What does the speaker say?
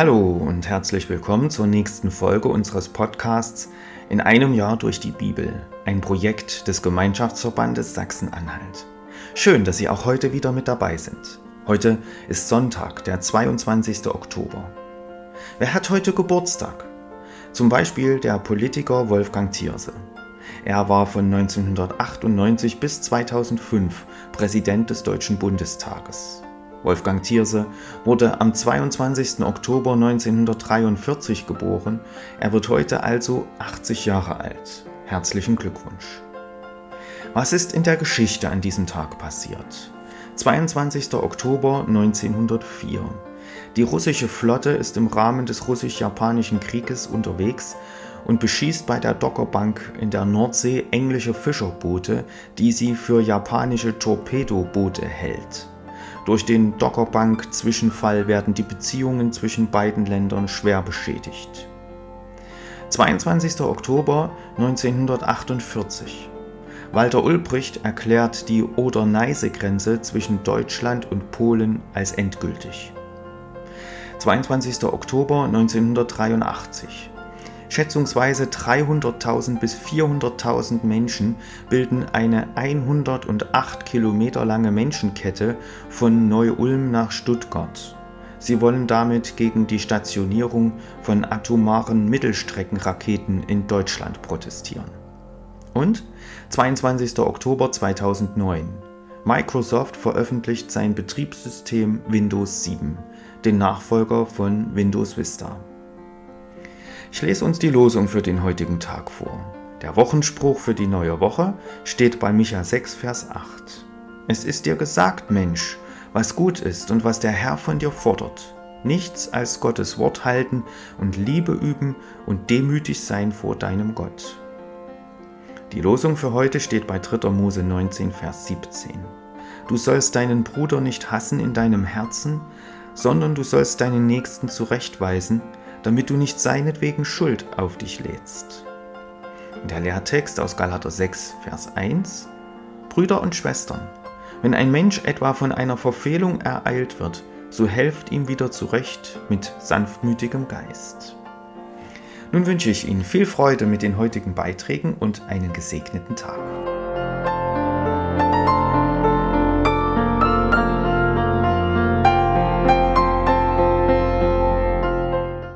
Hallo und herzlich willkommen zur nächsten Folge unseres Podcasts In einem Jahr durch die Bibel, ein Projekt des Gemeinschaftsverbandes Sachsen-Anhalt. Schön, dass Sie auch heute wieder mit dabei sind. Heute ist Sonntag, der 22. Oktober. Wer hat heute Geburtstag? Zum Beispiel der Politiker Wolfgang Thierse. Er war von 1998 bis 2005 Präsident des Deutschen Bundestages. Wolfgang Thierse wurde am 22. Oktober 1943 geboren. Er wird heute also 80 Jahre alt. Herzlichen Glückwunsch. Was ist in der Geschichte an diesem Tag passiert? 22. Oktober 1904. Die russische Flotte ist im Rahmen des russisch-japanischen Krieges unterwegs und beschießt bei der Dockerbank in der Nordsee englische Fischerboote, die sie für japanische Torpedoboote hält. Durch den Dockerbank-Zwischenfall werden die Beziehungen zwischen beiden Ländern schwer beschädigt. 22. Oktober 1948. Walter Ulbricht erklärt die Oder-Neiße-Grenze zwischen Deutschland und Polen als endgültig. 22. Oktober 1983. Schätzungsweise 300.000 bis 400.000 Menschen bilden eine 108 Kilometer lange Menschenkette von Neu-Ulm nach Stuttgart. Sie wollen damit gegen die Stationierung von atomaren Mittelstreckenraketen in Deutschland protestieren. Und 22. Oktober 2009. Microsoft veröffentlicht sein Betriebssystem Windows 7, den Nachfolger von Windows Vista. Ich lese uns die Losung für den heutigen Tag vor. Der Wochenspruch für die neue Woche steht bei Micha 6, Vers 8. Es ist dir gesagt, Mensch, was gut ist und was der Herr von dir fordert. Nichts als Gottes Wort halten und Liebe üben und demütig sein vor deinem Gott. Die Losung für heute steht bei 3. Mose 19, Vers 17. Du sollst deinen Bruder nicht hassen in deinem Herzen, sondern du sollst deinen Nächsten zurechtweisen, damit du nicht seinetwegen Schuld auf dich lädst. Der Lehrtext aus Galater 6, Vers 1 Brüder und Schwestern, wenn ein Mensch etwa von einer Verfehlung ereilt wird, so helft ihm wieder zurecht mit sanftmütigem Geist. Nun wünsche ich Ihnen viel Freude mit den heutigen Beiträgen und einen gesegneten Tag.